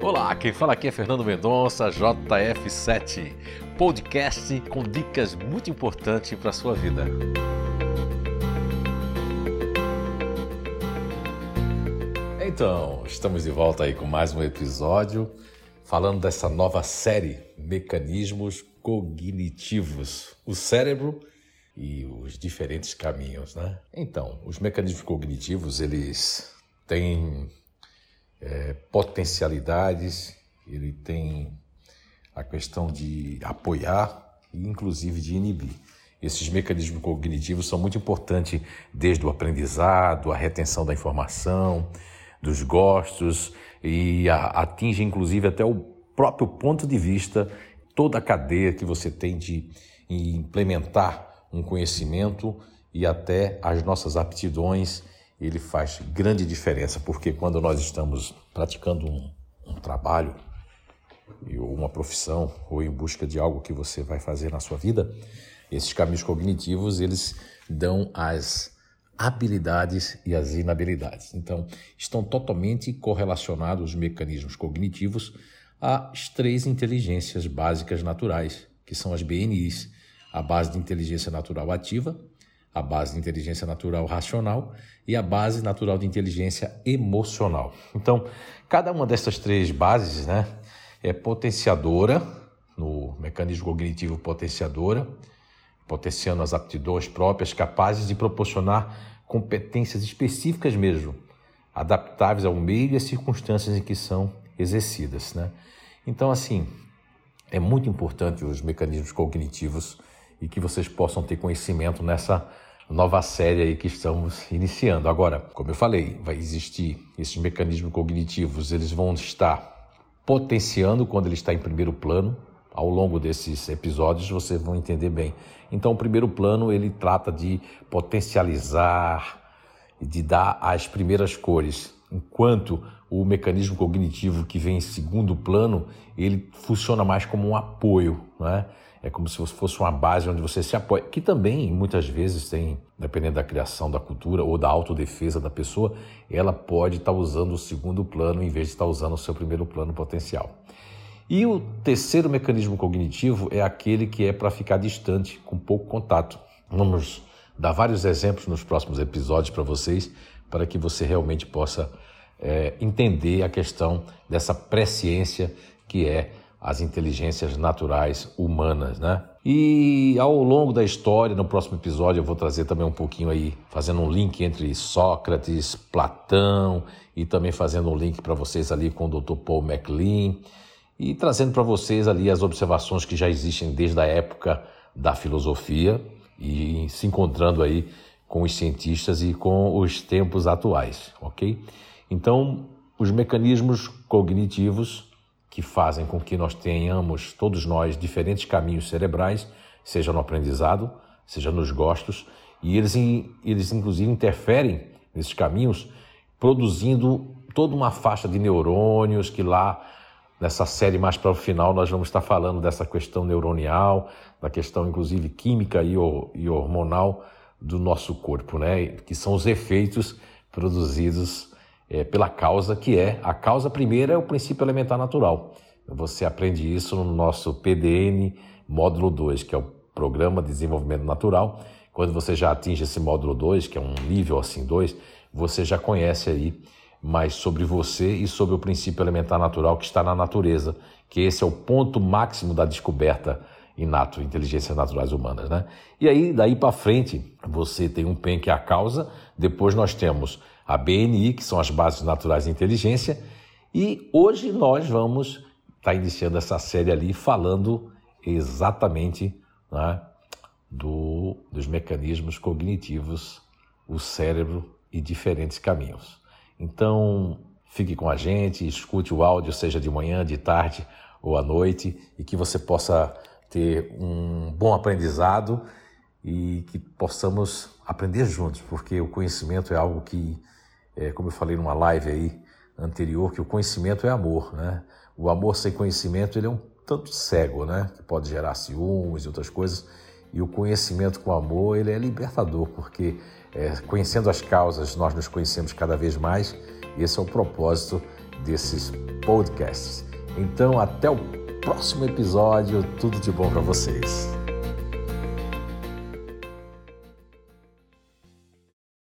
Olá, quem fala aqui é Fernando Mendonça, JF7, podcast com dicas muito importantes para a sua vida. Então, estamos de volta aí com mais um episódio falando dessa nova série Mecanismos Cognitivos. O cérebro e os diferentes caminhos, né? Então, os mecanismos cognitivos, eles têm é, potencialidades, ele tem a questão de apoiar e inclusive de inibir. Esses mecanismos cognitivos são muito importantes desde o aprendizado, a retenção da informação, dos gostos e atinge inclusive até o próprio ponto de vista, toda a cadeia que você tem de implementar um conhecimento e até as nossas aptidões, ele faz grande diferença, porque quando nós estamos praticando um, um trabalho, ou uma profissão, ou em busca de algo que você vai fazer na sua vida, esses caminhos cognitivos, eles dão as habilidades e as inabilidades. Então, estão totalmente correlacionados os mecanismos cognitivos às três inteligências básicas naturais, que são as BNIs, a base de inteligência natural ativa, a base de inteligência natural racional e a base natural de inteligência emocional. Então, cada uma dessas três bases né, é potenciadora, no mecanismo cognitivo potenciadora, potenciando as aptidões próprias capazes de proporcionar competências específicas mesmo, adaptáveis ao meio e às circunstâncias em que são exercidas. Né? Então, assim, é muito importante os mecanismos cognitivos e que vocês possam ter conhecimento nessa nova série aí que estamos iniciando. Agora, como eu falei, vai existir esses mecanismos cognitivos, eles vão estar potenciando quando ele está em primeiro plano. Ao longo desses episódios vocês vão entender bem. Então, o primeiro plano ele trata de potencializar e de dar as primeiras cores, enquanto o mecanismo cognitivo que vem em segundo plano ele funciona mais como um apoio, né? é como se fosse uma base onde você se apoia, que também muitas vezes tem, dependendo da criação da cultura ou da autodefesa da pessoa, ela pode estar usando o segundo plano em vez de estar usando o seu primeiro plano potencial. E o terceiro mecanismo cognitivo é aquele que é para ficar distante, com pouco contato. Vamos dar vários exemplos nos próximos episódios para vocês, para que você realmente possa é, entender a questão dessa presciência que é as inteligências naturais humanas, né? E ao longo da história, no próximo episódio, eu vou trazer também um pouquinho aí, fazendo um link entre Sócrates, Platão e também fazendo um link para vocês ali com o Dr. Paul MacLean e trazendo para vocês ali as observações que já existem desde a época da filosofia e se encontrando aí com os cientistas e com os tempos atuais, ok? Então, os mecanismos cognitivos que fazem com que nós tenhamos, todos nós, diferentes caminhos cerebrais, seja no aprendizado, seja nos gostos, e eles, eles inclusive interferem nesses caminhos, produzindo toda uma faixa de neurônios que lá nessa série mais para o final nós vamos estar falando dessa questão neuronial, da questão inclusive química e hormonal do nosso corpo, né? Que são os efeitos produzidos é, pela causa que é a causa primeira é o princípio elementar natural. Você aprende isso no nosso PDN módulo 2, que é o Programa de Desenvolvimento Natural. Quando você já atinge esse módulo 2, que é um nível assim 2, você já conhece aí mais sobre você e sobre o princípio elementar natural que está na natureza, que esse é o ponto máximo da descoberta inato, inteligências naturais humanas, né? E aí, daí para frente, você tem um PEN que é a causa, depois nós temos a BNI, que são as bases naturais de inteligência, e hoje nós vamos estar tá iniciando essa série ali falando exatamente né, do, dos mecanismos cognitivos, o cérebro e diferentes caminhos. Então, fique com a gente, escute o áudio, seja de manhã, de tarde ou à noite, e que você possa ter um bom aprendizado e que possamos aprender juntos, porque o conhecimento é algo que é, como eu falei numa live aí anterior, que o conhecimento é amor, né? O amor sem conhecimento ele é um tanto cego, né? Que pode gerar ciúmes e outras coisas. E o conhecimento com amor ele é libertador, porque é, conhecendo as causas nós nos conhecemos cada vez mais. Esse é o propósito desses podcasts. Então, até o próximo episódio. Tudo de bom para vocês.